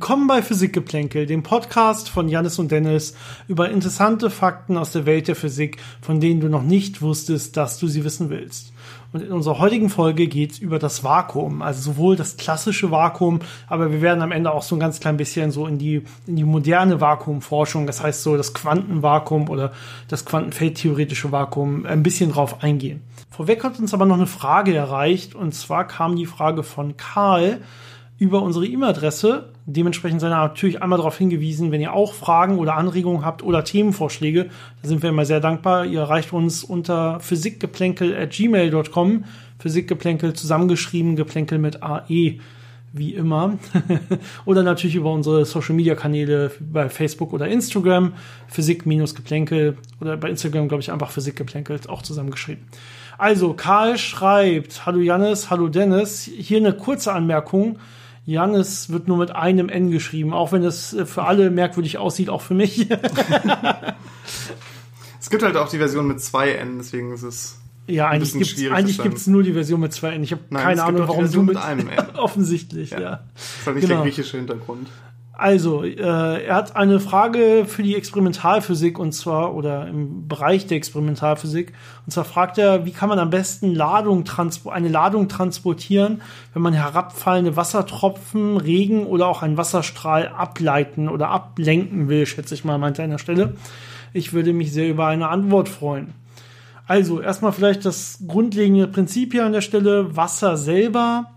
Willkommen bei Physikgeplänkel, dem Podcast von Janis und Dennis über interessante Fakten aus der Welt der Physik, von denen du noch nicht wusstest, dass du sie wissen willst. Und in unserer heutigen Folge geht's über das Vakuum, also sowohl das klassische Vakuum, aber wir werden am Ende auch so ein ganz klein bisschen so in die, in die moderne Vakuumforschung, das heißt so das Quantenvakuum oder das quantenfeldtheoretische Vakuum, ein bisschen drauf eingehen. Vorweg hat uns aber noch eine Frage erreicht, und zwar kam die Frage von Karl über unsere E-Mail-Adresse. Dementsprechend ihr natürlich einmal darauf hingewiesen, wenn ihr auch Fragen oder Anregungen habt oder Themenvorschläge, da sind wir immer sehr dankbar. Ihr erreicht uns unter physikgeplänkel at gmail.com. Physikgeplänkel zusammengeschrieben, Geplänkel mit AE wie immer. oder natürlich über unsere Social Media Kanäle bei Facebook oder Instagram, Physik-Geplänkel oder bei Instagram, glaube ich, einfach Physikgeplänkel auch zusammengeschrieben. Also, Karl schreibt, hallo Jannis, hallo Dennis. Hier eine kurze Anmerkung. Janis wird nur mit einem N geschrieben, auch wenn es äh, für alle merkwürdig aussieht, auch für mich. es gibt halt auch die Version mit zwei N, deswegen ist es. Ja, eigentlich gibt es eigentlich gibt's nur die Version mit zwei N. Ich habe keine Ahnung, warum du mit, mit einem N. offensichtlich, ja. ja. Das ist halt nicht genau. der griechische Hintergrund. Also, äh, er hat eine Frage für die Experimentalphysik und zwar, oder im Bereich der Experimentalphysik. Und zwar fragt er, wie kann man am besten Ladung eine Ladung transportieren, wenn man herabfallende Wassertropfen, Regen oder auch einen Wasserstrahl ableiten oder ablenken will, schätze ich mal, meint er an der Stelle. Ich würde mich sehr über eine Antwort freuen. Also, erstmal vielleicht das grundlegende Prinzip hier an der Stelle. Wasser selber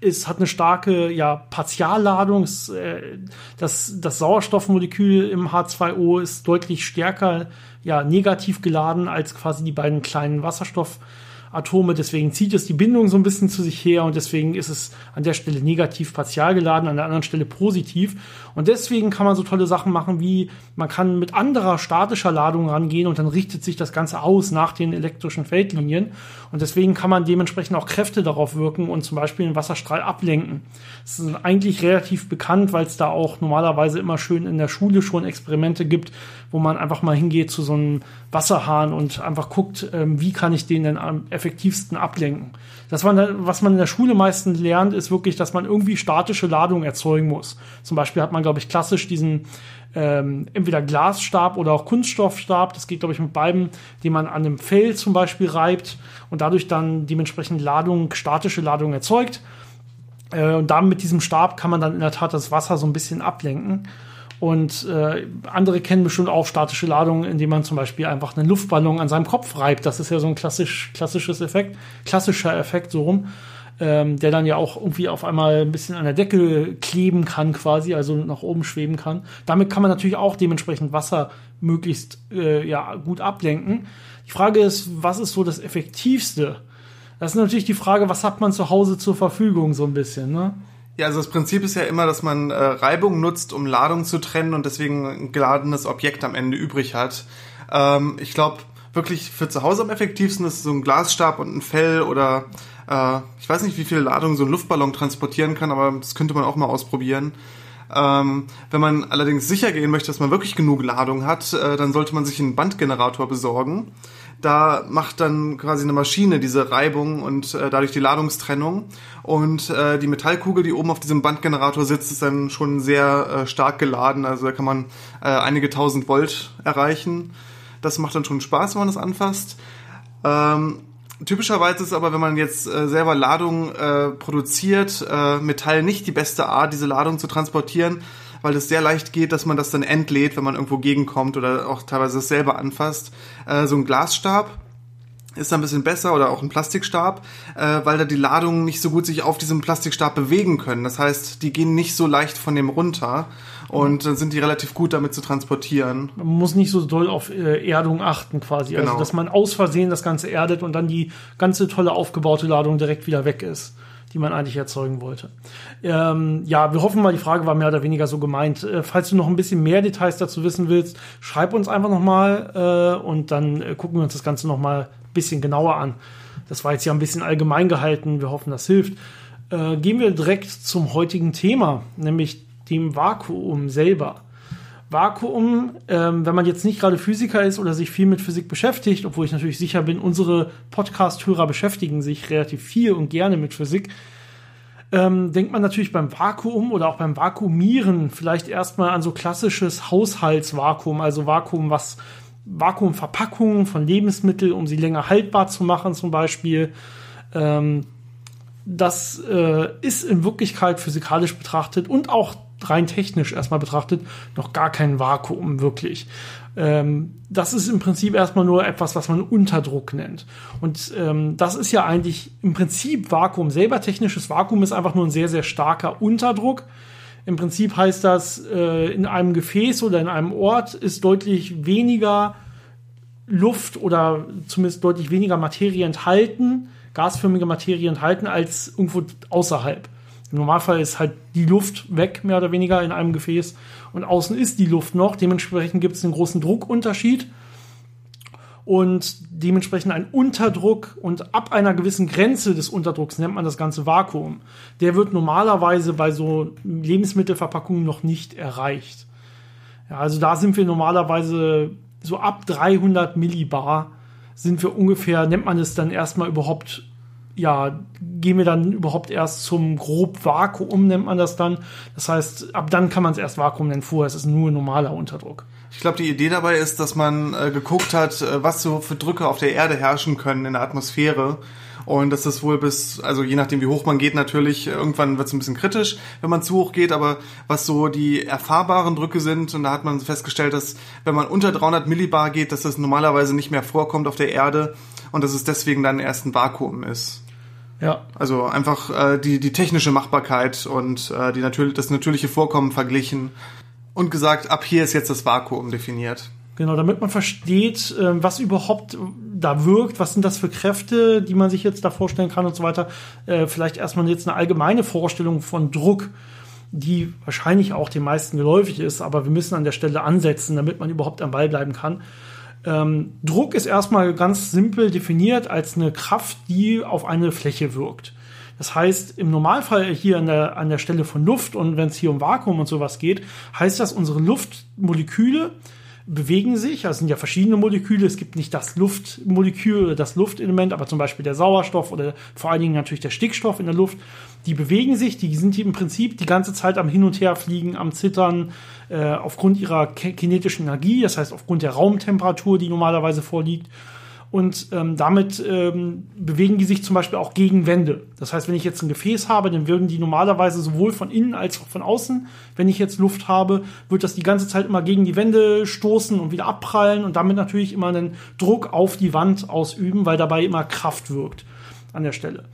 ist, hat eine starke ja, Partialladung. Äh, das, das Sauerstoffmolekül im H2O ist deutlich stärker ja, negativ geladen als quasi die beiden kleinen Wasserstoff- Atome, deswegen zieht es die Bindung so ein bisschen zu sich her und deswegen ist es an der Stelle negativ partial geladen, an der anderen Stelle positiv. Und deswegen kann man so tolle Sachen machen wie, man kann mit anderer statischer Ladung rangehen und dann richtet sich das Ganze aus nach den elektrischen Feldlinien. Und deswegen kann man dementsprechend auch Kräfte darauf wirken und zum Beispiel einen Wasserstrahl ablenken. Das ist eigentlich relativ bekannt, weil es da auch normalerweise immer schön in der Schule schon Experimente gibt, wo man einfach mal hingeht zu so einem Wasserhahn und einfach guckt, ähm, wie kann ich den denn am effektivsten ablenken. Das, was man in der Schule meistens lernt, ist wirklich, dass man irgendwie statische Ladung erzeugen muss. Zum Beispiel hat man, glaube ich, klassisch diesen ähm, entweder Glasstab oder auch Kunststoffstab, das geht, glaube ich, mit beiden, den man an einem Fell zum Beispiel reibt und dadurch dann dementsprechend Ladung, statische Ladung erzeugt. Äh, und dann mit diesem Stab kann man dann in der Tat das Wasser so ein bisschen ablenken. Und äh, andere kennen bestimmt auch statische Ladungen, indem man zum Beispiel einfach einen Luftballon an seinem Kopf reibt. Das ist ja so ein klassisch, klassisches Effekt, klassischer Effekt so rum, ähm, der dann ja auch irgendwie auf einmal ein bisschen an der Decke kleben kann, quasi, also nach oben schweben kann. Damit kann man natürlich auch dementsprechend Wasser möglichst äh, ja, gut ablenken. Die Frage ist, was ist so das Effektivste? Das ist natürlich die Frage, was hat man zu Hause zur Verfügung, so ein bisschen, ne? Ja, also das Prinzip ist ja immer, dass man äh, Reibung nutzt, um Ladung zu trennen und deswegen ein geladenes Objekt am Ende übrig hat. Ähm, ich glaube, wirklich für zu Hause am effektivsten ist so ein Glasstab und ein Fell oder äh, ich weiß nicht, wie viele Ladungen so ein Luftballon transportieren kann, aber das könnte man auch mal ausprobieren. Ähm, wenn man allerdings sicher gehen möchte, dass man wirklich genug Ladung hat, äh, dann sollte man sich einen Bandgenerator besorgen da macht dann quasi eine Maschine diese Reibung und äh, dadurch die Ladungstrennung. Und äh, die Metallkugel, die oben auf diesem Bandgenerator sitzt, ist dann schon sehr äh, stark geladen. Also da kann man äh, einige tausend Volt erreichen. Das macht dann schon Spaß, wenn man das anfasst. Ähm, typischerweise ist aber, wenn man jetzt äh, selber Ladung äh, produziert, äh, Metall nicht die beste Art, diese Ladung zu transportieren weil es sehr leicht geht, dass man das dann entlädt, wenn man irgendwo gegenkommt oder auch teilweise es selber anfasst. Äh, so ein Glasstab ist da ein bisschen besser oder auch ein Plastikstab, äh, weil da die Ladungen nicht so gut sich auf diesem Plastikstab bewegen können. Das heißt, die gehen nicht so leicht von dem runter und dann sind die relativ gut damit zu transportieren. Man muss nicht so doll auf äh, Erdung achten quasi, also genau. also dass man aus Versehen das Ganze erdet und dann die ganze tolle aufgebaute Ladung direkt wieder weg ist die man eigentlich erzeugen wollte. Ähm, ja, wir hoffen mal, die Frage war mehr oder weniger so gemeint. Äh, falls du noch ein bisschen mehr Details dazu wissen willst, schreib uns einfach nochmal äh, und dann äh, gucken wir uns das Ganze nochmal ein bisschen genauer an. Das war jetzt ja ein bisschen allgemein gehalten. Wir hoffen, das hilft. Äh, gehen wir direkt zum heutigen Thema, nämlich dem Vakuum selber. Vakuum, ähm, wenn man jetzt nicht gerade Physiker ist oder sich viel mit Physik beschäftigt, obwohl ich natürlich sicher bin, unsere Podcast-Hörer beschäftigen sich relativ viel und gerne mit Physik. ähm, denkt man natürlich beim Vakuum oder auch beim Vakuumieren vielleicht erstmal an so klassisches Haushaltsvakuum, also Vakuum, was Vakuumverpackungen von Lebensmitteln, um sie länger haltbar zu machen, zum Beispiel. Ähm, das äh, ist in Wirklichkeit physikalisch betrachtet und auch rein technisch erstmal betrachtet noch gar kein Vakuum wirklich. Ähm, das ist im Prinzip erstmal nur etwas, was man Unterdruck nennt. Und ähm, das ist ja eigentlich im Prinzip Vakuum selber. Technisches Vakuum ist einfach nur ein sehr, sehr starker Unterdruck. Im Prinzip heißt das, äh, in einem Gefäß oder in einem Ort ist deutlich weniger Luft oder zumindest deutlich weniger Materie enthalten, gasförmige Materie enthalten, als irgendwo außerhalb. Normalfall ist halt die Luft weg, mehr oder weniger in einem Gefäß und außen ist die Luft noch. Dementsprechend gibt es einen großen Druckunterschied und dementsprechend einen Unterdruck und ab einer gewissen Grenze des Unterdrucks nennt man das ganze Vakuum. Der wird normalerweise bei so Lebensmittelverpackungen noch nicht erreicht. Ja, also da sind wir normalerweise so ab 300 Millibar sind wir ungefähr, nennt man es dann erstmal überhaupt ja, gehen wir dann überhaupt erst zum grob Vakuum, nennt man das dann. Das heißt, ab dann kann man es erst Vakuum nennen, vorher ist es nur normaler Unterdruck. Ich glaube, die Idee dabei ist, dass man äh, geguckt hat, äh, was so für Drücke auf der Erde herrschen können in der Atmosphäre. Und dass das wohl bis, also je nachdem wie hoch man geht, natürlich, irgendwann wird es ein bisschen kritisch, wenn man zu hoch geht, aber was so die erfahrbaren Drücke sind, und da hat man festgestellt, dass wenn man unter 300 Millibar geht, dass das normalerweise nicht mehr vorkommt auf der Erde und dass es deswegen dann erst ein Vakuum ist. Ja. Also einfach äh, die, die technische Machbarkeit und äh, die natürlich, das natürliche Vorkommen verglichen und gesagt, ab hier ist jetzt das Vakuum definiert. Genau, damit man versteht, äh, was überhaupt da wirkt, was sind das für Kräfte, die man sich jetzt da vorstellen kann und so weiter. Äh, vielleicht erstmal jetzt eine allgemeine Vorstellung von Druck, die wahrscheinlich auch den meisten geläufig ist, aber wir müssen an der Stelle ansetzen, damit man überhaupt am Ball bleiben kann. Ähm, Druck ist erstmal ganz simpel definiert als eine Kraft, die auf eine Fläche wirkt. Das heißt, im Normalfall hier an der, an der Stelle von Luft und wenn es hier um Vakuum und sowas geht, heißt das, unsere Luftmoleküle bewegen sich. Also es sind ja verschiedene Moleküle. Es gibt nicht das Luftmolekül oder das Luftelement, aber zum Beispiel der Sauerstoff oder vor allen Dingen natürlich der Stickstoff in der Luft. Die bewegen sich, die sind im Prinzip die ganze Zeit am Hin und Her fliegen, am Zittern, äh, aufgrund ihrer kinetischen Energie, das heißt aufgrund der Raumtemperatur, die normalerweise vorliegt. Und ähm, damit ähm, bewegen die sich zum Beispiel auch gegen Wände. Das heißt, wenn ich jetzt ein Gefäß habe, dann würden die normalerweise sowohl von innen als auch von außen, wenn ich jetzt Luft habe, wird das die ganze Zeit immer gegen die Wände stoßen und wieder abprallen und damit natürlich immer einen Druck auf die Wand ausüben, weil dabei immer Kraft wirkt an der Stelle.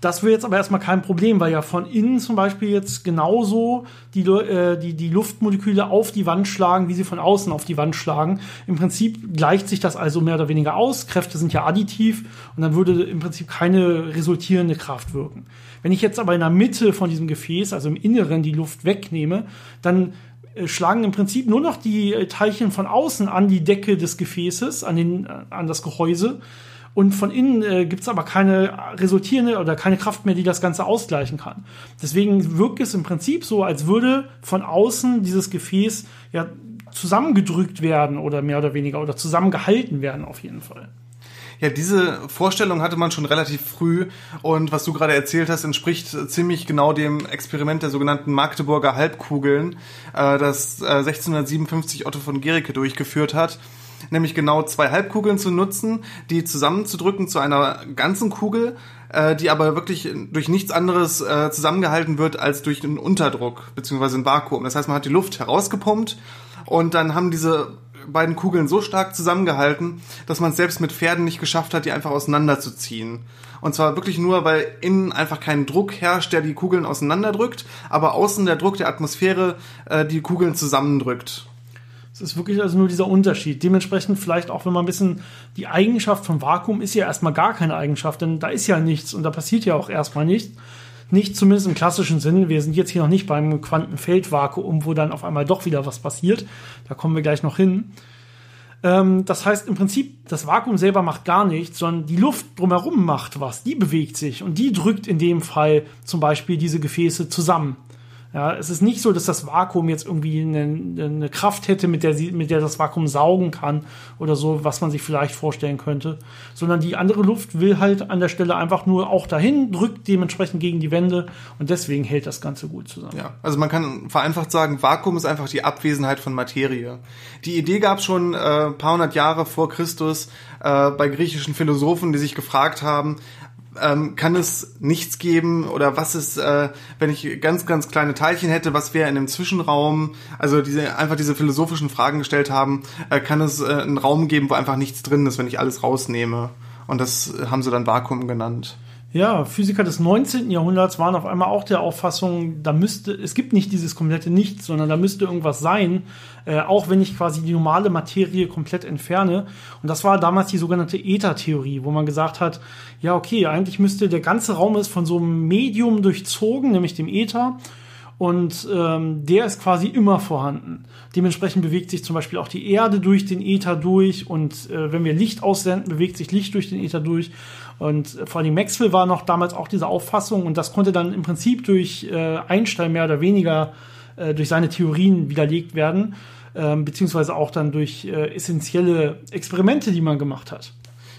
Das wäre jetzt aber erstmal kein Problem, weil ja von innen zum Beispiel jetzt genauso die, äh, die, die Luftmoleküle auf die Wand schlagen, wie sie von außen auf die Wand schlagen. Im Prinzip gleicht sich das also mehr oder weniger aus. Kräfte sind ja additiv und dann würde im Prinzip keine resultierende Kraft wirken. Wenn ich jetzt aber in der Mitte von diesem Gefäß, also im Inneren, die Luft wegnehme, dann äh, schlagen im Prinzip nur noch die Teilchen von außen an die Decke des Gefäßes, an, den, äh, an das Gehäuse und von innen äh, gibt es aber keine resultierende oder keine Kraft mehr, die das Ganze ausgleichen kann. Deswegen wirkt es im Prinzip so, als würde von außen dieses Gefäß ja zusammengedrückt werden oder mehr oder weniger oder zusammengehalten werden auf jeden Fall. Ja, diese Vorstellung hatte man schon relativ früh und was du gerade erzählt hast, entspricht ziemlich genau dem Experiment der sogenannten Magdeburger Halbkugeln, äh, das äh, 1657 Otto von Gericke durchgeführt hat nämlich genau zwei Halbkugeln zu nutzen, die zusammenzudrücken zu einer ganzen Kugel, äh, die aber wirklich durch nichts anderes äh, zusammengehalten wird als durch einen Unterdruck beziehungsweise ein Vakuum. Das heißt, man hat die Luft herausgepumpt und dann haben diese beiden Kugeln so stark zusammengehalten, dass man es selbst mit Pferden nicht geschafft hat, die einfach auseinanderzuziehen. Und zwar wirklich nur, weil innen einfach kein Druck herrscht, der die Kugeln auseinanderdrückt, aber außen der Druck der Atmosphäre äh, die Kugeln zusammendrückt. Es ist wirklich also nur dieser Unterschied. Dementsprechend vielleicht auch, wenn man ein bisschen die Eigenschaft vom Vakuum ist ja erstmal gar keine Eigenschaft, denn da ist ja nichts und da passiert ja auch erstmal nichts. Nicht zumindest im klassischen Sinn. Wir sind jetzt hier noch nicht beim Quantenfeldvakuum, wo dann auf einmal doch wieder was passiert. Da kommen wir gleich noch hin. Ähm, das heißt im Prinzip, das Vakuum selber macht gar nichts, sondern die Luft drumherum macht was. Die bewegt sich und die drückt in dem Fall zum Beispiel diese Gefäße zusammen. Ja, es ist nicht so, dass das Vakuum jetzt irgendwie eine, eine Kraft hätte, mit der, sie, mit der das Vakuum saugen kann oder so, was man sich vielleicht vorstellen könnte, sondern die andere Luft will halt an der Stelle einfach nur auch dahin, drückt dementsprechend gegen die Wände und deswegen hält das Ganze gut zusammen. Ja, also man kann vereinfacht sagen, Vakuum ist einfach die Abwesenheit von Materie. Die Idee gab es schon äh, paar hundert Jahre vor Christus äh, bei griechischen Philosophen, die sich gefragt haben, ähm, kann es nichts geben oder was ist, äh, wenn ich ganz, ganz kleine Teilchen hätte, was wäre in einem Zwischenraum, also diese einfach diese philosophischen Fragen gestellt haben, äh, kann es äh, einen Raum geben, wo einfach nichts drin ist, wenn ich alles rausnehme. Und das haben sie dann Vakuum genannt. Ja, Physiker des 19. Jahrhunderts waren auf einmal auch der Auffassung, da müsste, es gibt nicht dieses komplette Nichts, sondern da müsste irgendwas sein, äh, auch wenn ich quasi die normale Materie komplett entferne. Und das war damals die sogenannte Äther-Theorie, wo man gesagt hat, ja, okay, eigentlich müsste der ganze Raum ist von so einem Medium durchzogen, nämlich dem Äther. Und ähm, der ist quasi immer vorhanden. Dementsprechend bewegt sich zum Beispiel auch die Erde durch den Äther durch. Und äh, wenn wir Licht aussenden, bewegt sich Licht durch den Äther durch. Und äh, vor allem Maxwell war noch damals auch diese Auffassung. Und das konnte dann im Prinzip durch äh, Einstein mehr oder weniger äh, durch seine Theorien widerlegt werden. Ähm, beziehungsweise auch dann durch äh, essentielle Experimente, die man gemacht hat.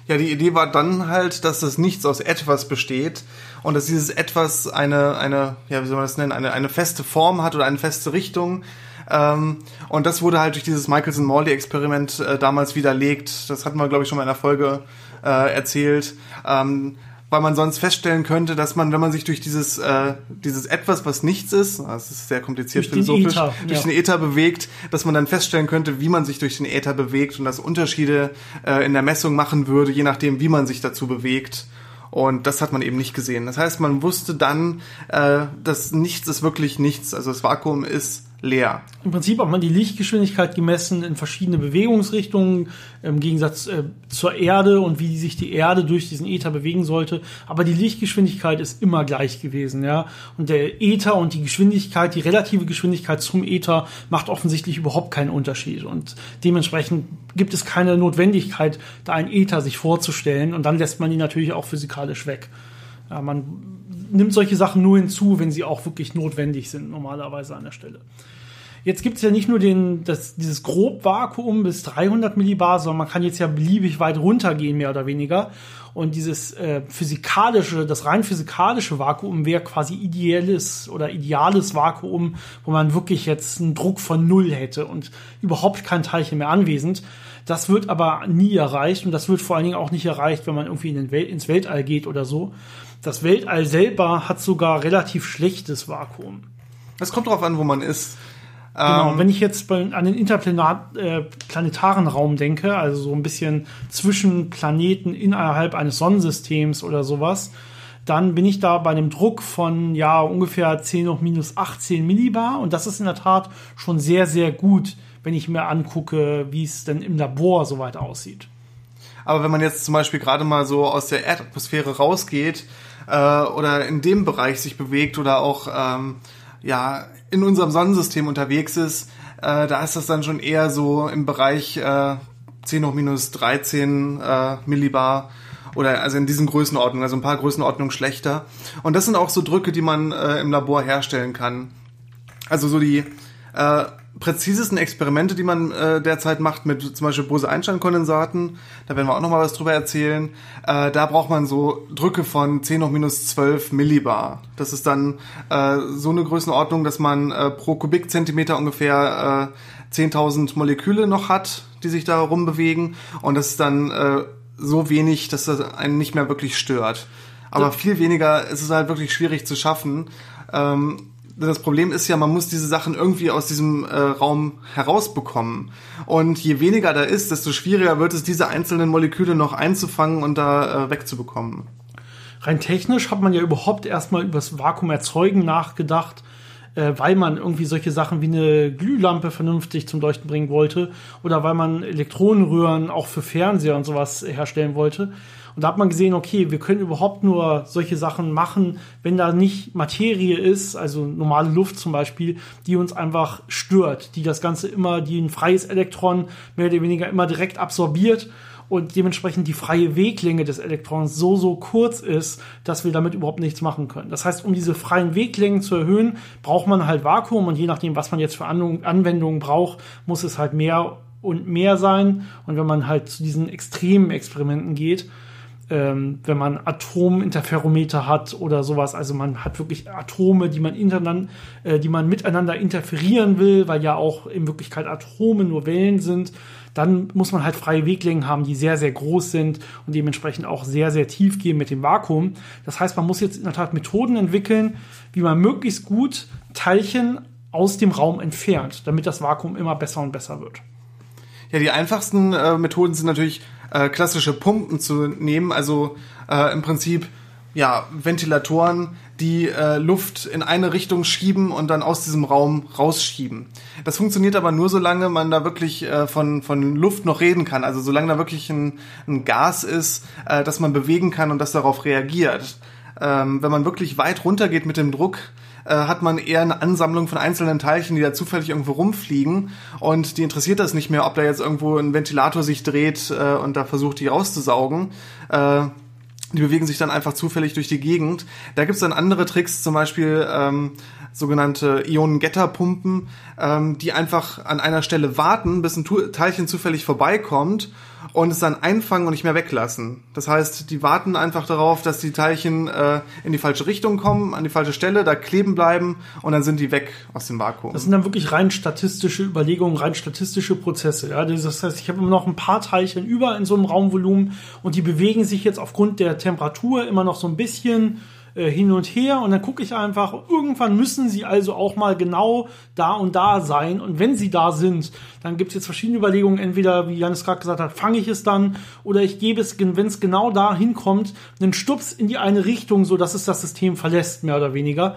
Ja, die Idee war dann halt, dass das Nichts aus etwas besteht und dass dieses etwas eine, eine, ja, wie soll man das nennen, eine, eine feste Form hat oder eine feste Richtung. Ähm, und das wurde halt durch dieses Michelson-Morley-Experiment äh, damals widerlegt. Das hatten wir, glaube ich, schon mal in der Folge äh, erzählt. Ähm, weil man sonst feststellen könnte, dass man, wenn man sich durch dieses, äh, dieses etwas, was nichts ist, das ist sehr kompliziert durch philosophisch, den Äther, durch ja. den Äther bewegt, dass man dann feststellen könnte, wie man sich durch den Äther bewegt und das Unterschiede äh, in der Messung machen würde, je nachdem, wie man sich dazu bewegt. Und das hat man eben nicht gesehen. Das heißt, man wusste dann, äh, dass nichts ist wirklich nichts. Also das Vakuum ist leer. Im Prinzip hat man die Lichtgeschwindigkeit gemessen in verschiedene Bewegungsrichtungen, im Gegensatz äh, zur Erde und wie sich die Erde durch diesen Äther bewegen sollte. Aber die Lichtgeschwindigkeit ist immer gleich gewesen, ja. Und der Äther und die Geschwindigkeit, die relative Geschwindigkeit zum Äther macht offensichtlich überhaupt keinen Unterschied. Und dementsprechend gibt es keine Notwendigkeit, da ein Äther sich vorzustellen. Und dann lässt man ihn natürlich auch physikalisch weg. Ja, man nimmt solche Sachen nur hinzu, wenn sie auch wirklich notwendig sind, normalerweise an der Stelle. Jetzt gibt es ja nicht nur den, das, dieses Grobvakuum bis 300 Millibar, sondern man kann jetzt ja beliebig weit runtergehen, mehr oder weniger. Und dieses äh, physikalische, das rein physikalische Vakuum wäre quasi ideelles oder ideales Vakuum, wo man wirklich jetzt einen Druck von Null hätte und überhaupt kein Teilchen mehr anwesend. Das wird aber nie erreicht und das wird vor allen Dingen auch nicht erreicht, wenn man irgendwie in den Wel ins Weltall geht oder so. Das Weltall selber hat sogar relativ schlechtes Vakuum. Es kommt darauf an, wo man ist. Genau, ähm, wenn ich jetzt bei, an den interplanetaren äh, Raum denke, also so ein bisschen zwischen Planeten innerhalb eines Sonnensystems oder sowas, dann bin ich da bei einem Druck von ja ungefähr 10 hoch minus 18 Millibar und das ist in der Tat schon sehr, sehr gut, wenn ich mir angucke, wie es denn im Labor soweit aussieht. Aber wenn man jetzt zum Beispiel gerade mal so aus der Erdatmosphäre rausgeht äh, oder in dem Bereich sich bewegt oder auch ähm, ja in unserem Sonnensystem unterwegs ist, äh, da ist das dann schon eher so im Bereich äh, 10 hoch minus 13 äh, Millibar oder also in diesen Größenordnungen, also ein paar Größenordnungen schlechter. Und das sind auch so Drücke, die man äh, im Labor herstellen kann. Also so die äh, präzisesten Experimente, die man äh, derzeit macht mit zum Beispiel Bose-Einstein-Kondensaten, da werden wir auch noch mal was drüber erzählen, äh, da braucht man so Drücke von 10 hoch minus 12 Millibar. Das ist dann äh, so eine Größenordnung, dass man äh, pro Kubikzentimeter ungefähr äh, 10.000 Moleküle noch hat, die sich da rumbewegen und das ist dann äh, so wenig, dass das einen nicht mehr wirklich stört. Aber viel weniger ist es halt wirklich schwierig zu schaffen. Ähm, das Problem ist ja, man muss diese Sachen irgendwie aus diesem äh, Raum herausbekommen. Und je weniger da ist, desto schwieriger wird es, diese einzelnen Moleküle noch einzufangen und da äh, wegzubekommen. Rein technisch hat man ja überhaupt erstmal über das Vakuum erzeugen nachgedacht, äh, weil man irgendwie solche Sachen wie eine Glühlampe vernünftig zum Leuchten bringen wollte oder weil man Elektronenröhren auch für Fernseher und sowas herstellen wollte. Und da hat man gesehen, okay, wir können überhaupt nur solche Sachen machen, wenn da nicht Materie ist, also normale Luft zum Beispiel, die uns einfach stört, die das Ganze immer, die ein freies Elektron mehr oder weniger immer direkt absorbiert und dementsprechend die freie Weglänge des Elektrons so, so kurz ist, dass wir damit überhaupt nichts machen können. Das heißt, um diese freien Weglängen zu erhöhen, braucht man halt Vakuum und je nachdem, was man jetzt für Anwendungen braucht, muss es halt mehr und mehr sein. Und wenn man halt zu diesen extremen Experimenten geht, ähm, wenn man Atominterferometer hat oder sowas. Also man hat wirklich Atome, die man, äh, die man miteinander interferieren will, weil ja auch in Wirklichkeit Atome nur Wellen sind. Dann muss man halt freie Weglängen haben, die sehr, sehr groß sind und dementsprechend auch sehr, sehr tief gehen mit dem Vakuum. Das heißt, man muss jetzt in der Tat Methoden entwickeln, wie man möglichst gut Teilchen aus dem Raum entfernt, damit das Vakuum immer besser und besser wird. Ja, die einfachsten äh, Methoden sind natürlich äh, klassische Pumpen zu nehmen, also äh, im Prinzip ja Ventilatoren, die äh, Luft in eine Richtung schieben und dann aus diesem Raum rausschieben. Das funktioniert aber nur, solange man da wirklich äh, von, von Luft noch reden kann. Also solange da wirklich ein, ein Gas ist, äh, das man bewegen kann und das darauf reagiert. Ähm, wenn man wirklich weit runter geht mit dem Druck, äh, hat man eher eine Ansammlung von einzelnen Teilchen, die da zufällig irgendwo rumfliegen und die interessiert das nicht mehr, ob da jetzt irgendwo ein Ventilator sich dreht äh, und da versucht, die rauszusaugen. Äh, die bewegen sich dann einfach zufällig durch die Gegend. Da gibt's dann andere Tricks, zum Beispiel ähm, sogenannte Ionengetterpumpen, ähm, die einfach an einer Stelle warten, bis ein Teilchen zufällig vorbeikommt und es dann einfangen und nicht mehr weglassen. Das heißt, die warten einfach darauf, dass die Teilchen äh, in die falsche Richtung kommen, an die falsche Stelle, da kleben bleiben und dann sind die weg aus dem Vakuum. Das sind dann wirklich rein statistische Überlegungen, rein statistische Prozesse. Ja? Das heißt, ich habe immer noch ein paar Teilchen über in so einem Raumvolumen und die bewegen sich jetzt aufgrund der Temperatur immer noch so ein bisschen äh, hin und her und dann gucke ich einfach, irgendwann müssen sie also auch mal genau da und da sein und wenn sie da sind, dann gibt es jetzt verschiedene Überlegungen, entweder, wie Janis gerade gesagt hat, fange ich es dann oder ich gebe es, wenn es genau da hinkommt, einen Stups in die eine Richtung, so dass es das System verlässt, mehr oder weniger.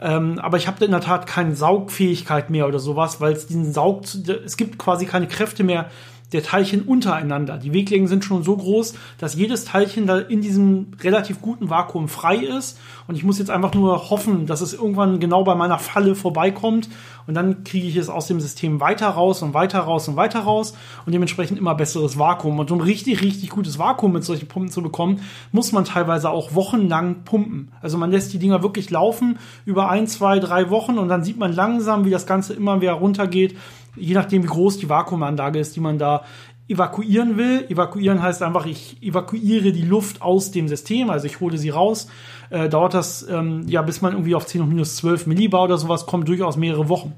Ähm, aber ich habe in der Tat keine Saugfähigkeit mehr oder sowas, weil es diesen Saug, es gibt quasi keine Kräfte mehr, der Teilchen untereinander. Die Weglängen sind schon so groß, dass jedes Teilchen da in diesem relativ guten Vakuum frei ist. Und ich muss jetzt einfach nur hoffen, dass es irgendwann genau bei meiner Falle vorbeikommt. Und dann kriege ich es aus dem System weiter raus und weiter raus und weiter raus und dementsprechend immer besseres Vakuum. Und um richtig, richtig gutes Vakuum mit solchen Pumpen zu bekommen, muss man teilweise auch wochenlang pumpen. Also man lässt die Dinger wirklich laufen über ein, zwei, drei Wochen und dann sieht man langsam, wie das Ganze immer wieder runtergeht je nachdem, wie groß die Vakuumanlage ist, die man da evakuieren will. Evakuieren heißt einfach, ich evakuiere die Luft aus dem System, also ich hole sie raus. Äh, dauert das, ähm, ja, bis man irgendwie auf 10 hoch minus 12 Millibar oder sowas kommt, durchaus mehrere Wochen.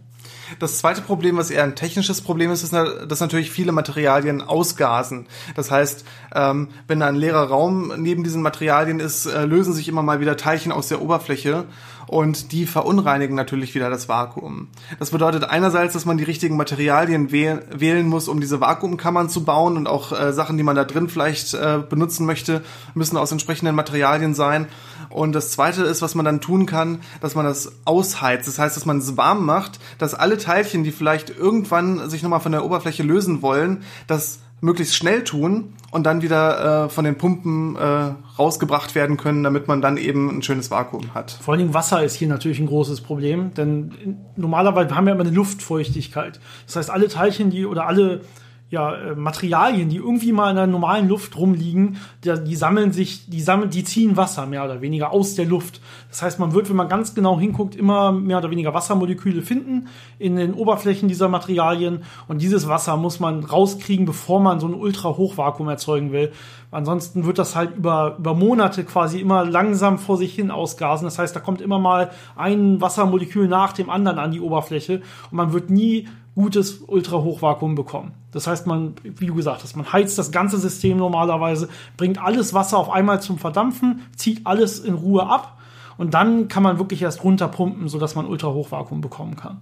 Das zweite Problem, was eher ein technisches Problem ist, ist, dass natürlich viele Materialien ausgasen. Das heißt, ähm, wenn da ein leerer Raum neben diesen Materialien ist, äh, lösen sich immer mal wieder Teilchen aus der Oberfläche und die verunreinigen natürlich wieder das Vakuum. Das bedeutet einerseits, dass man die richtigen Materialien wählen muss, um diese Vakuumkammern zu bauen und auch äh, Sachen, die man da drin vielleicht äh, benutzen möchte, müssen aus entsprechenden Materialien sein. Und das zweite ist, was man dann tun kann, dass man das ausheizt. Das heißt, dass man es warm macht, dass alle Teilchen, die vielleicht irgendwann sich nochmal von der Oberfläche lösen wollen, das möglichst schnell tun und dann wieder äh, von den Pumpen äh, rausgebracht werden können, damit man dann eben ein schönes Vakuum hat. Vor allen Dingen Wasser ist hier natürlich ein großes Problem, denn normalerweise haben wir immer eine Luftfeuchtigkeit. Das heißt, alle Teilchen, die oder alle ja, äh, Materialien, die irgendwie mal in der normalen Luft rumliegen, die, die, sammeln sich, die sammeln, die ziehen Wasser mehr oder weniger aus der Luft. Das heißt, man wird, wenn man ganz genau hinguckt, immer mehr oder weniger Wassermoleküle finden in den Oberflächen dieser Materialien und dieses Wasser muss man rauskriegen, bevor man so ein Ultra-Hochvakuum erzeugen will. Ansonsten wird das halt über, über Monate quasi immer langsam vor sich hin ausgasen. Das heißt, da kommt immer mal ein Wassermolekül nach dem anderen an die Oberfläche und man wird nie gutes Ultrahochvakuum bekommen. Das heißt, man, wie du gesagt hast, man heizt das ganze System normalerweise, bringt alles Wasser auf einmal zum Verdampfen, zieht alles in Ruhe ab und dann kann man wirklich erst runterpumpen, sodass man Ultrahochvakuum bekommen kann.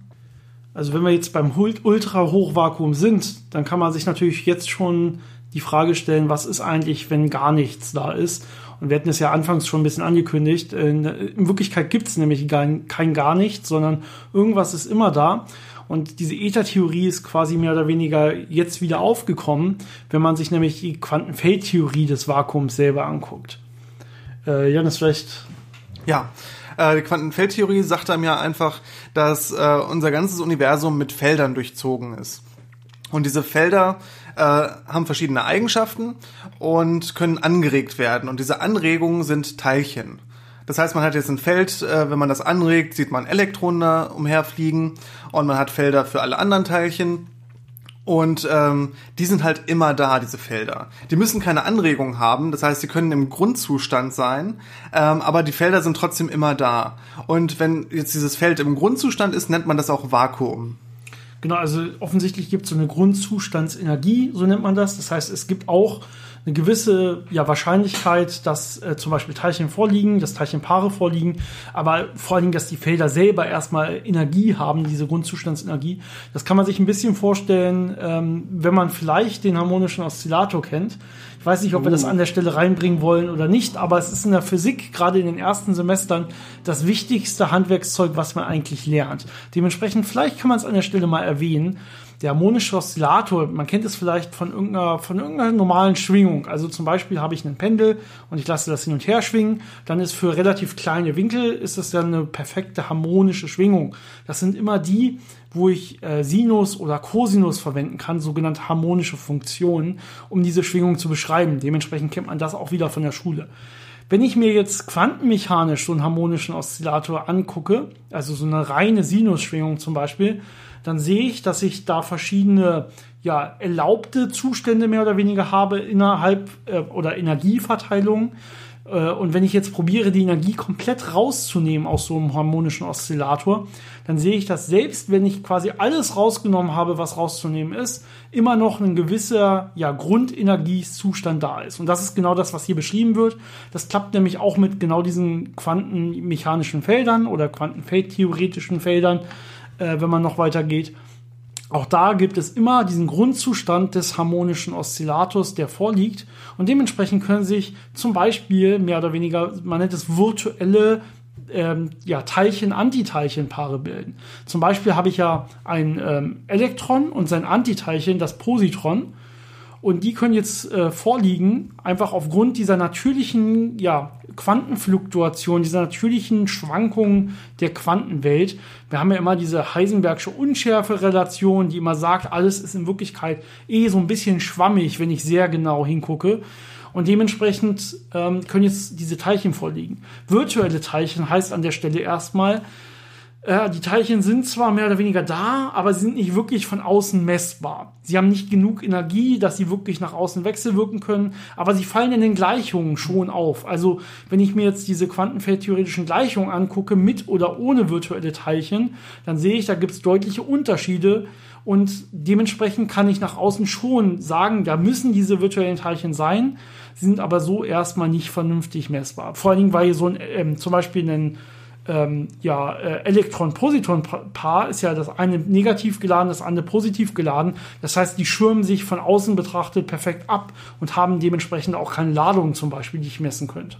Also wenn wir jetzt beim Ultrahochvakuum sind, dann kann man sich natürlich jetzt schon die Frage stellen, was ist eigentlich, wenn gar nichts da ist? Und wir hatten es ja anfangs schon ein bisschen angekündigt. In, Wirklichkeit gibt es nämlich kein, kein gar nichts, sondern irgendwas ist immer da. Und diese Ether-Theorie ist quasi mehr oder weniger jetzt wieder aufgekommen, wenn man sich nämlich die Quantenfeldtheorie des Vakuums selber anguckt. Äh, Janis, vielleicht. Ja, äh, die Quantenfeldtheorie sagt einem ja einfach, dass äh, unser ganzes Universum mit Feldern durchzogen ist. Und diese Felder äh, haben verschiedene Eigenschaften und können angeregt werden. Und diese Anregungen sind Teilchen. Das heißt, man hat jetzt ein Feld, äh, wenn man das anregt, sieht man Elektronen da umherfliegen und man hat Felder für alle anderen Teilchen. Und ähm, die sind halt immer da, diese Felder. Die müssen keine Anregung haben, das heißt, sie können im Grundzustand sein, ähm, aber die Felder sind trotzdem immer da. Und wenn jetzt dieses Feld im Grundzustand ist, nennt man das auch Vakuum. Genau, also offensichtlich gibt es so eine Grundzustandsenergie, so nennt man das. Das heißt, es gibt auch eine gewisse ja, Wahrscheinlichkeit, dass äh, zum Beispiel Teilchen vorliegen, dass Teilchenpaare vorliegen, aber vor allen Dingen, dass die Felder selber erstmal Energie haben, diese Grundzustandsenergie. Das kann man sich ein bisschen vorstellen, ähm, wenn man vielleicht den harmonischen Oszillator kennt. Ich weiß nicht, ob wir das uh. an der Stelle reinbringen wollen oder nicht, aber es ist in der Physik, gerade in den ersten Semestern, das wichtigste Handwerkszeug, was man eigentlich lernt. Dementsprechend, vielleicht kann man es an der Stelle mal erwähnen der harmonische Oszillator, man kennt es vielleicht von irgendeiner, von irgendeiner normalen Schwingung. Also zum Beispiel habe ich einen Pendel und ich lasse das hin und her schwingen. Dann ist für relativ kleine Winkel ist das dann eine perfekte harmonische Schwingung. Das sind immer die, wo ich äh, Sinus oder Cosinus verwenden kann, sogenannte harmonische Funktionen, um diese Schwingung zu beschreiben. Dementsprechend kennt man das auch wieder von der Schule. Wenn ich mir jetzt quantenmechanisch so einen harmonischen Oszillator angucke, also so eine reine Sinusschwingung zum Beispiel, dann sehe ich, dass ich da verschiedene ja, erlaubte Zustände mehr oder weniger habe innerhalb äh, oder Energieverteilung. Äh, und wenn ich jetzt probiere, die Energie komplett rauszunehmen aus so einem harmonischen Oszillator, dann sehe ich, dass selbst wenn ich quasi alles rausgenommen habe, was rauszunehmen ist, immer noch ein gewisser ja, Grundenergiezustand da ist. Und das ist genau das, was hier beschrieben wird. Das klappt nämlich auch mit genau diesen quantenmechanischen Feldern oder quantenfeldtheoretischen Feldern äh, wenn man noch weiter geht. Auch da gibt es immer diesen Grundzustand des harmonischen Oszillators, der vorliegt. Und dementsprechend können sich zum Beispiel mehr oder weniger, man nennt es virtuelle ähm, ja, Teilchen-Antiteilchen-Paare bilden. Zum Beispiel habe ich ja ein ähm, Elektron und sein Antiteilchen, das Positron. Und die können jetzt äh, vorliegen, einfach aufgrund dieser natürlichen ja, Quantenfluktuation, dieser natürlichen Schwankungen der Quantenwelt. Wir haben ja immer diese Heisenbergsche Unschärfe-Relation, die immer sagt, alles ist in Wirklichkeit eh so ein bisschen schwammig, wenn ich sehr genau hingucke. Und dementsprechend ähm, können jetzt diese Teilchen vorliegen. Virtuelle Teilchen heißt an der Stelle erstmal, äh, die Teilchen sind zwar mehr oder weniger da, aber sie sind nicht wirklich von außen messbar. Sie haben nicht genug Energie, dass sie wirklich nach außen wechselwirken können, aber sie fallen in den Gleichungen schon auf. Also wenn ich mir jetzt diese quantenfeldtheoretischen Gleichungen angucke, mit oder ohne virtuelle Teilchen, dann sehe ich, da gibt es deutliche Unterschiede und dementsprechend kann ich nach außen schon sagen, da müssen diese virtuellen Teilchen sein, sie sind aber so erstmal nicht vernünftig messbar. Vor allen Dingen, weil so ein, ähm, zum Beispiel ein ähm, ja, äh, Elektron-Positron-Paar ist ja das eine negativ geladen, das andere positiv geladen. Das heißt, die schirmen sich von außen betrachtet perfekt ab und haben dementsprechend auch keine Ladung zum Beispiel, die ich messen könnte.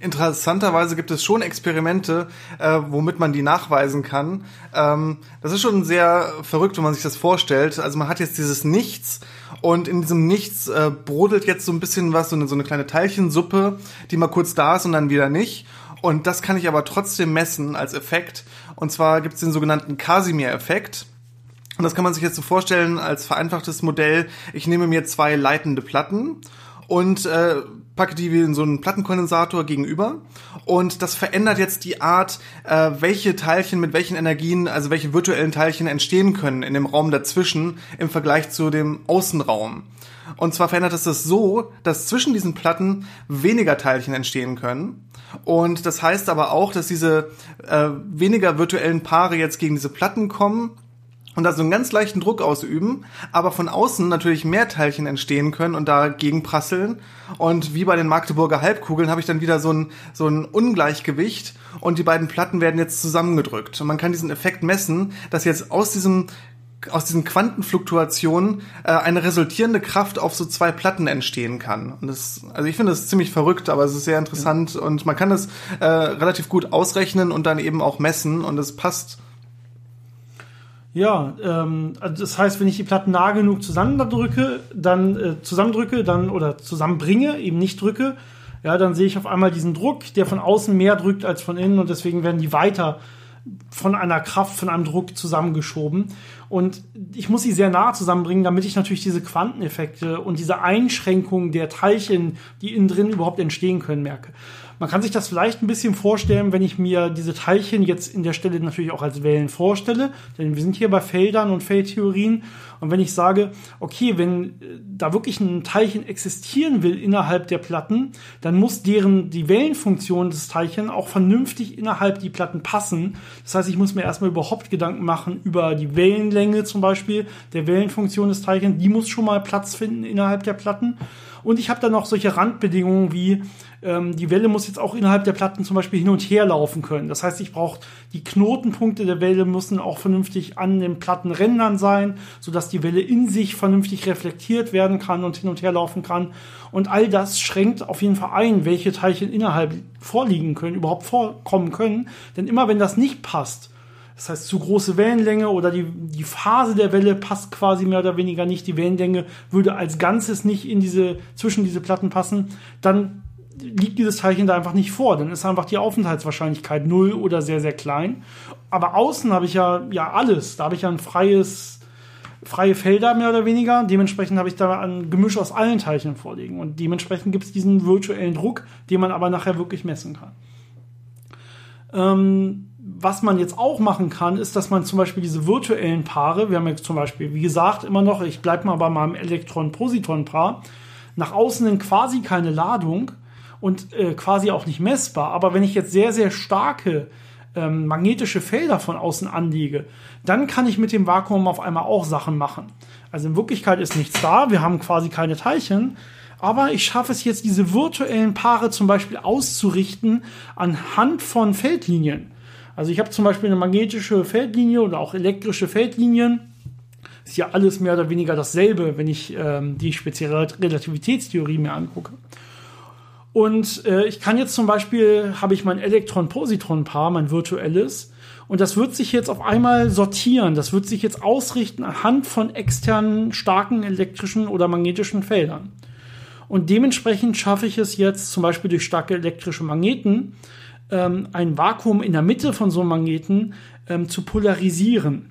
Interessanterweise gibt es schon Experimente, äh, womit man die nachweisen kann. Ähm, das ist schon sehr verrückt, wenn man sich das vorstellt. Also man hat jetzt dieses Nichts und in diesem Nichts äh, brodelt jetzt so ein bisschen was, so eine, so eine kleine Teilchensuppe, die mal kurz da ist und dann wieder nicht. Und das kann ich aber trotzdem messen als Effekt. Und zwar gibt es den sogenannten Casimir-Effekt. Und das kann man sich jetzt so vorstellen als vereinfachtes Modell. Ich nehme mir zwei leitende Platten und äh, packe die wie in so einen Plattenkondensator gegenüber. Und das verändert jetzt die Art, äh, welche Teilchen mit welchen Energien, also welche virtuellen Teilchen entstehen können in dem Raum dazwischen im Vergleich zu dem Außenraum. Und zwar verändert es das so, dass zwischen diesen Platten weniger Teilchen entstehen können. Und das heißt aber auch, dass diese äh, weniger virtuellen Paare jetzt gegen diese Platten kommen und da so einen ganz leichten Druck ausüben, aber von außen natürlich mehr Teilchen entstehen können und dagegen prasseln. Und wie bei den Magdeburger Halbkugeln habe ich dann wieder so ein, so ein Ungleichgewicht und die beiden Platten werden jetzt zusammengedrückt. Und man kann diesen Effekt messen, dass jetzt aus diesem aus diesen Quantenfluktuationen äh, eine resultierende Kraft auf so zwei Platten entstehen kann. Und das, also ich finde das ziemlich verrückt, aber es ist sehr interessant ja. und man kann das äh, relativ gut ausrechnen und dann eben auch messen und es passt. Ja, ähm, also das heißt, wenn ich die Platten nah genug zusammendrücke, dann äh, zusammendrücke, dann oder zusammenbringe, eben nicht drücke, ja, dann sehe ich auf einmal diesen Druck, der von außen mehr drückt als von innen und deswegen werden die weiter von einer Kraft, von einem Druck zusammengeschoben. Und ich muss sie sehr nah zusammenbringen, damit ich natürlich diese Quanteneffekte und diese Einschränkungen der Teilchen, die innen drin überhaupt entstehen können, merke. Man kann sich das vielleicht ein bisschen vorstellen, wenn ich mir diese Teilchen jetzt in der Stelle natürlich auch als Wellen vorstelle, denn wir sind hier bei Feldern und Feldtheorien. Und wenn ich sage, okay, wenn äh, da wirklich ein Teilchen existieren will innerhalb der Platten, dann muss deren die Wellenfunktion des Teilchen auch vernünftig innerhalb die Platten passen. Das heißt, ich muss mir erstmal überhaupt Gedanken machen über die Wellenlänge zum Beispiel der Wellenfunktion des Teilchens. Die muss schon mal Platz finden innerhalb der Platten. Und ich habe dann noch solche Randbedingungen wie ähm, die Welle muss jetzt auch innerhalb der Platten zum Beispiel hin und her laufen können. Das heißt, ich brauche die Knotenpunkte der Welle müssen auch vernünftig an den Plattenrändern sein, sodass die Welle in sich vernünftig reflektiert werden kann und hin und her laufen kann. Und all das schränkt auf jeden Fall ein, welche Teilchen innerhalb vorliegen können, überhaupt vorkommen können. Denn immer wenn das nicht passt, das heißt, zu große Wellenlänge oder die, die Phase der Welle passt quasi mehr oder weniger nicht. Die Wellenlänge würde als Ganzes nicht in diese, zwischen diese Platten passen. Dann liegt dieses Teilchen da einfach nicht vor. Dann ist einfach die Aufenthaltswahrscheinlichkeit null oder sehr, sehr klein. Aber außen habe ich ja, ja alles. Da habe ich ja ein freies, freie Felder mehr oder weniger. Dementsprechend habe ich da ein Gemisch aus allen Teilchen vorliegen. Und dementsprechend gibt es diesen virtuellen Druck, den man aber nachher wirklich messen kann. Ähm, was man jetzt auch machen kann, ist, dass man zum Beispiel diese virtuellen Paare, wir haben jetzt zum Beispiel, wie gesagt, immer noch, ich bleibe mal bei meinem Elektron-Positron-Paar, nach außen hin quasi keine Ladung und äh, quasi auch nicht messbar. Aber wenn ich jetzt sehr, sehr starke ähm, magnetische Felder von außen anlege, dann kann ich mit dem Vakuum auf einmal auch Sachen machen. Also in Wirklichkeit ist nichts da, wir haben quasi keine Teilchen, aber ich schaffe es jetzt, diese virtuellen Paare zum Beispiel auszurichten anhand von Feldlinien. Also ich habe zum Beispiel eine magnetische Feldlinie oder auch elektrische Feldlinien. Ist ja alles mehr oder weniger dasselbe, wenn ich ähm, die spezielle Relativitätstheorie mir angucke. Und äh, ich kann jetzt zum Beispiel, habe ich mein Elektron-Positron-Paar, mein virtuelles, und das wird sich jetzt auf einmal sortieren. Das wird sich jetzt ausrichten anhand von externen starken elektrischen oder magnetischen Feldern. Und dementsprechend schaffe ich es jetzt zum Beispiel durch starke elektrische Magneten, ähm, ein Vakuum in der Mitte von so einem Magneten ähm, zu polarisieren.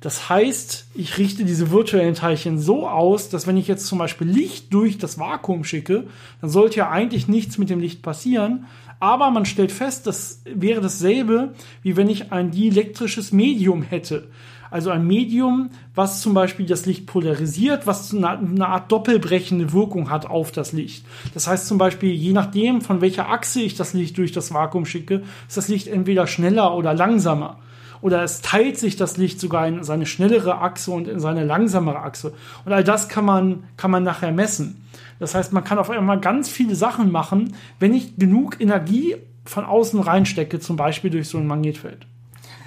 Das heißt, ich richte diese virtuellen Teilchen so aus, dass wenn ich jetzt zum Beispiel Licht durch das Vakuum schicke, dann sollte ja eigentlich nichts mit dem Licht passieren. Aber man stellt fest, das wäre dasselbe, wie wenn ich ein dielektrisches Medium hätte. Also ein Medium, was zum Beispiel das Licht polarisiert, was eine Art doppelbrechende Wirkung hat auf das Licht. Das heißt zum Beispiel, je nachdem, von welcher Achse ich das Licht durch das Vakuum schicke, ist das Licht entweder schneller oder langsamer. Oder es teilt sich das Licht sogar in seine schnellere Achse und in seine langsamere Achse. Und all das kann man, kann man nachher messen. Das heißt, man kann auf einmal ganz viele Sachen machen, wenn ich genug Energie von außen reinstecke, zum Beispiel durch so ein Magnetfeld.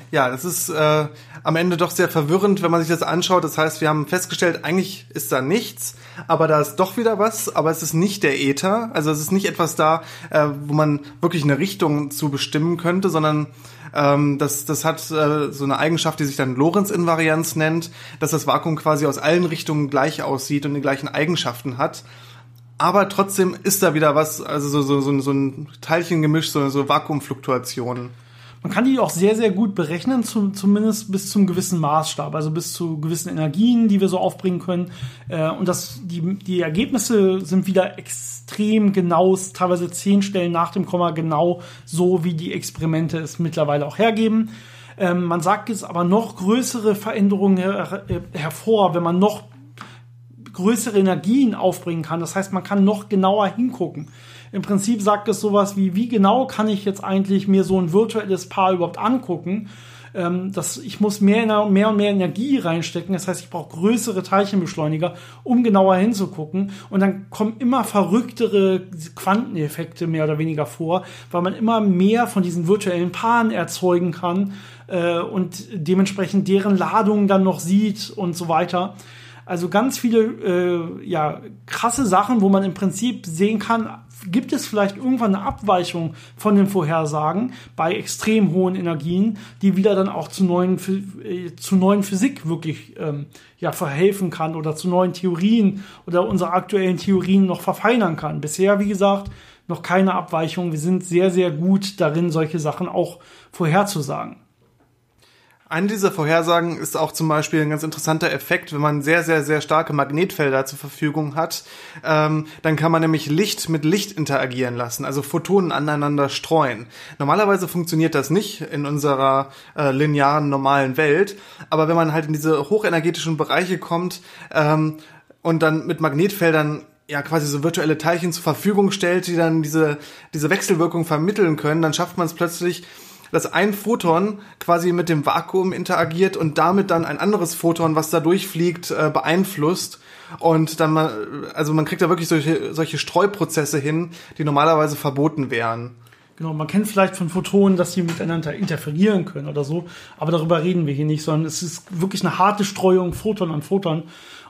Ja, das ist äh, am Ende doch sehr verwirrend, wenn man sich das anschaut. Das heißt, wir haben festgestellt, eigentlich ist da nichts, aber da ist doch wieder was, aber es ist nicht der Äther. Also es ist nicht etwas da, äh, wo man wirklich eine Richtung zu bestimmen könnte, sondern ähm, das, das hat äh, so eine Eigenschaft, die sich dann Lorentz-Invarianz nennt, dass das Vakuum quasi aus allen Richtungen gleich aussieht und die gleichen Eigenschaften hat. Aber trotzdem ist da wieder was, also so, so, so, so ein Teilchengemisch, so, so Vakuumfluktuationen. Man kann die auch sehr, sehr gut berechnen, zu, zumindest bis zum gewissen Maßstab, also bis zu gewissen Energien, die wir so aufbringen können. Äh, und das, die, die Ergebnisse sind wieder extrem genau, teilweise zehn Stellen nach dem Komma genau so, wie die Experimente es mittlerweile auch hergeben. Ähm, man sagt jetzt aber noch größere Veränderungen her hervor, wenn man noch größere Energien aufbringen kann. Das heißt, man kann noch genauer hingucken. Im Prinzip sagt es sowas wie, wie genau kann ich jetzt eigentlich mir so ein virtuelles Paar überhaupt angucken? Ähm, ich muss mehr, mehr und mehr Energie reinstecken. Das heißt, ich brauche größere Teilchenbeschleuniger, um genauer hinzugucken. Und dann kommen immer verrücktere Quanteneffekte mehr oder weniger vor, weil man immer mehr von diesen virtuellen Paaren erzeugen kann äh, und dementsprechend deren Ladungen dann noch sieht und so weiter. Also ganz viele äh, ja, krasse Sachen, wo man im Prinzip sehen kann, gibt es vielleicht irgendwann eine Abweichung von den Vorhersagen bei extrem hohen Energien, die wieder dann auch zu neuen, äh, zu neuen Physik wirklich ähm, ja, verhelfen kann oder zu neuen Theorien oder unsere aktuellen Theorien noch verfeinern kann. Bisher, wie gesagt, noch keine Abweichung. Wir sind sehr, sehr gut darin, solche Sachen auch vorherzusagen. Eine dieser Vorhersagen ist auch zum Beispiel ein ganz interessanter Effekt, wenn man sehr, sehr, sehr starke Magnetfelder zur Verfügung hat. Ähm, dann kann man nämlich Licht mit Licht interagieren lassen, also Photonen aneinander streuen. Normalerweise funktioniert das nicht in unserer äh, linearen, normalen Welt, aber wenn man halt in diese hochenergetischen Bereiche kommt ähm, und dann mit Magnetfeldern ja quasi so virtuelle Teilchen zur Verfügung stellt, die dann diese, diese Wechselwirkung vermitteln können, dann schafft man es plötzlich, dass ein Photon quasi mit dem Vakuum interagiert und damit dann ein anderes Photon, was da durchfliegt, äh, beeinflusst. Und dann mal, also man kriegt da wirklich solche, solche Streuprozesse hin, die normalerweise verboten wären. Genau, man kennt vielleicht von Photonen, dass sie miteinander interferieren können oder so, aber darüber reden wir hier nicht, sondern es ist wirklich eine harte Streuung Photon an Photon.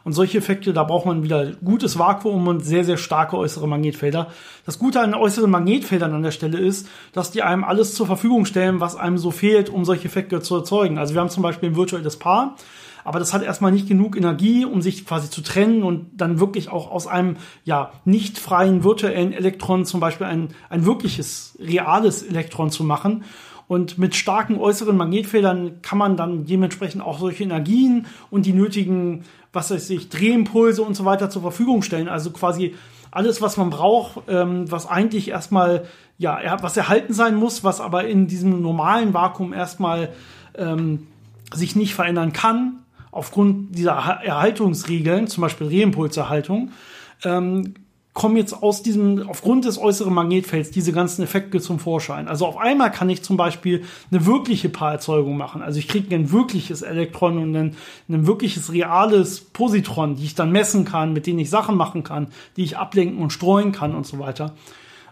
Und solche Effekte, da braucht man wieder gutes Vakuum und sehr, sehr starke äußere Magnetfelder. Das Gute an äußeren Magnetfeldern an der Stelle ist, dass die einem alles zur Verfügung stellen, was einem so fehlt, um solche Effekte zu erzeugen. Also wir haben zum Beispiel ein virtuelles Paar, aber das hat erstmal nicht genug Energie, um sich quasi zu trennen und dann wirklich auch aus einem ja nicht freien virtuellen Elektron zum Beispiel ein, ein wirkliches, reales Elektron zu machen. Und mit starken äußeren Magnetfeldern kann man dann dementsprechend auch solche Energien und die nötigen was weiß ich, Drehimpulse und so weiter zur Verfügung stellen. Also quasi alles, was man braucht, ähm, was eigentlich erstmal, ja, was erhalten sein muss, was aber in diesem normalen Vakuum erstmal ähm, sich nicht verändern kann, aufgrund dieser Erhaltungsregeln, zum Beispiel Reimpulserhaltung, ähm, kommen jetzt aus diesem, aufgrund des äußeren Magnetfelds diese ganzen Effekte zum Vorschein. Also auf einmal kann ich zum Beispiel eine wirkliche Paarerzeugung machen. Also ich kriege ein wirkliches Elektron und ein, ein wirkliches reales Positron, die ich dann messen kann, mit denen ich Sachen machen kann, die ich ablenken und streuen kann und so weiter.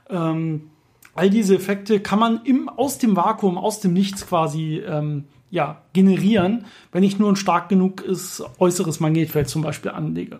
Ähm, all diese Effekte kann man im, aus dem Vakuum, aus dem Nichts quasi ähm, ja, generieren, wenn ich nur ein stark genug ist, äußeres Magnetfeld zum Beispiel anlege.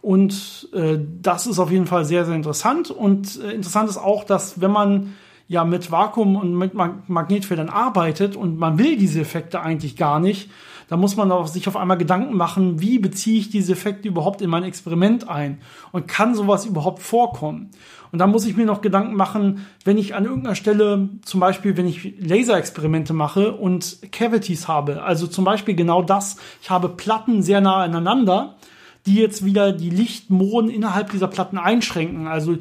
Und äh, das ist auf jeden Fall sehr, sehr interessant. Und äh, interessant ist auch, dass wenn man ja mit Vakuum und mit Mag Magnetfeldern arbeitet und man will diese Effekte eigentlich gar nicht, dann muss man auch sich auf einmal Gedanken machen, wie beziehe ich diese Effekte überhaupt in mein Experiment ein und kann sowas überhaupt vorkommen? Und dann muss ich mir noch Gedanken machen, wenn ich an irgendeiner Stelle, zum Beispiel, wenn ich Laserexperimente mache und Cavities habe, also zum Beispiel genau das, ich habe Platten sehr nah aneinander, die jetzt wieder die Lichtmoden innerhalb dieser Platten einschränken. Also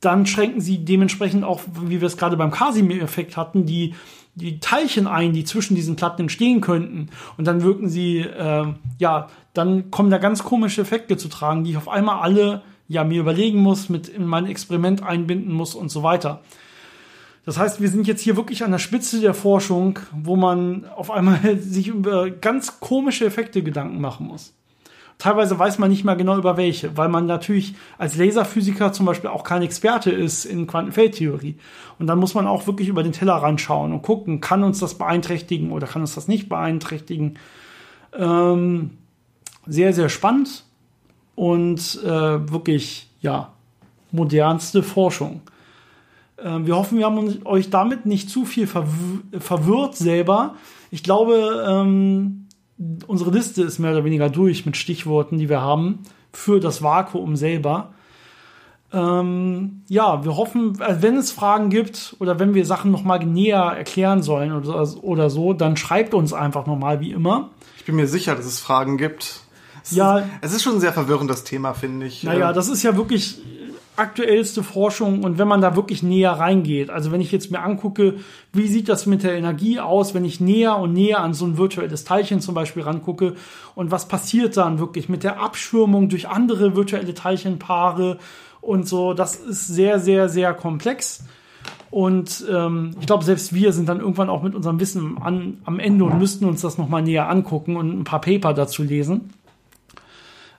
dann schränken sie dementsprechend auch, wie wir es gerade beim Casimir-Effekt hatten, die, die Teilchen ein, die zwischen diesen Platten entstehen könnten. Und dann wirken sie, äh, ja, dann kommen da ganz komische Effekte zu tragen, die ich auf einmal alle ja mir überlegen muss, mit in mein Experiment einbinden muss und so weiter. Das heißt, wir sind jetzt hier wirklich an der Spitze der Forschung, wo man auf einmal sich über ganz komische Effekte Gedanken machen muss. Teilweise weiß man nicht mehr genau über welche, weil man natürlich als Laserphysiker zum Beispiel auch kein Experte ist in Quantenfeldtheorie. Und dann muss man auch wirklich über den Tellerrand schauen und gucken, kann uns das beeinträchtigen oder kann uns das nicht beeinträchtigen. Ähm, sehr, sehr spannend und äh, wirklich, ja, modernste Forschung. Äh, wir hoffen, wir haben euch damit nicht zu viel verwir verwirrt selber. Ich glaube, ähm, unsere Liste ist mehr oder weniger durch mit Stichworten, die wir haben für das Vakuum selber. Ähm, ja, wir hoffen, äh, wenn es Fragen gibt oder wenn wir Sachen nochmal näher erklären sollen oder, oder so, dann schreibt uns einfach nochmal wie immer. Ich bin mir sicher, dass es Fragen gibt. Es ja. Ist, es ist schon ein sehr verwirrendes Thema, finde ich. Naja, das ist ja wirklich aktuellste Forschung und wenn man da wirklich näher reingeht, also wenn ich jetzt mir angucke, wie sieht das mit der Energie aus, wenn ich näher und näher an so ein virtuelles Teilchen zum Beispiel rangucke und was passiert dann wirklich mit der Abschirmung durch andere virtuelle Teilchenpaare und so, das ist sehr, sehr, sehr komplex. Und ähm, ich glaube, selbst wir sind dann irgendwann auch mit unserem Wissen an, am Ende und müssten uns das nochmal näher angucken und ein paar Paper dazu lesen.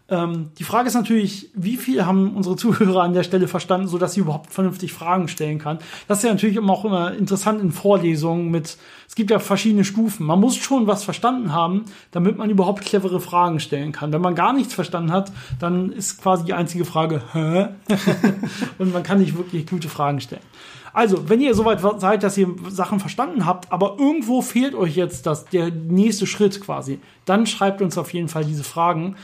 Ähm, die Frage ist natürlich, wie viel haben unsere Zuhörer an der Stelle verstanden, so dass sie überhaupt vernünftig Fragen stellen kann. Das ist ja natürlich immer auch immer interessant in Vorlesungen mit, es gibt ja verschiedene Stufen. Man muss schon was verstanden haben, damit man überhaupt clevere Fragen stellen kann. Wenn man gar nichts verstanden hat, dann ist quasi die einzige Frage, hä? Und man kann nicht wirklich gute Fragen stellen. Also, wenn ihr soweit seid, dass ihr Sachen verstanden habt, aber irgendwo fehlt euch jetzt das, der nächste Schritt quasi, dann schreibt uns auf jeden Fall diese Fragen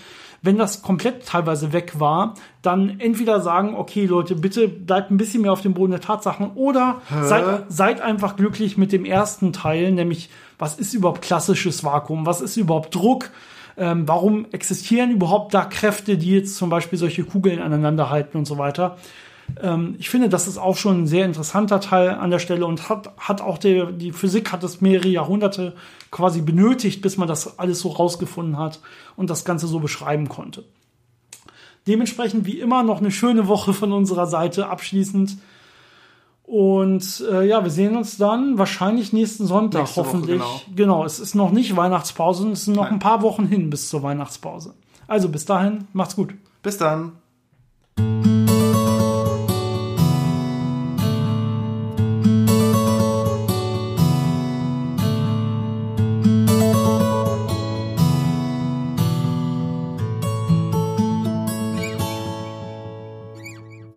wenn das komplett teilweise weg war, dann entweder sagen, okay Leute, bitte bleibt ein bisschen mehr auf dem Boden der Tatsachen oder seid, seid, einfach glücklich mit dem ersten Teil, nämlich was ist überhaupt klassisches Vakuum, was ist überhaupt Druck, ähm, warum existieren überhaupt da Kräfte, die jetzt zum Beispiel solche Kugeln aneinander halten und so weiter. Ähm, ich finde, das ist auch schon ein sehr interessanter Teil an der Stelle und hat, hat auch der, die Physik hat es mehrere Jahrhunderte quasi benötigt, bis man das alles so rausgefunden hat und das Ganze so beschreiben konnte. Dementsprechend wie immer noch eine schöne Woche von unserer Seite abschließend. Und äh, ja, wir sehen uns dann wahrscheinlich nächsten Sonntag, Nächste Woche, hoffentlich. genau. genau, es ist noch nicht Weihnachtspause und es sind noch Nein. ein paar Wochen hin bis zur Weihnachtspause. Also bis dahin, macht's gut. Bis dann.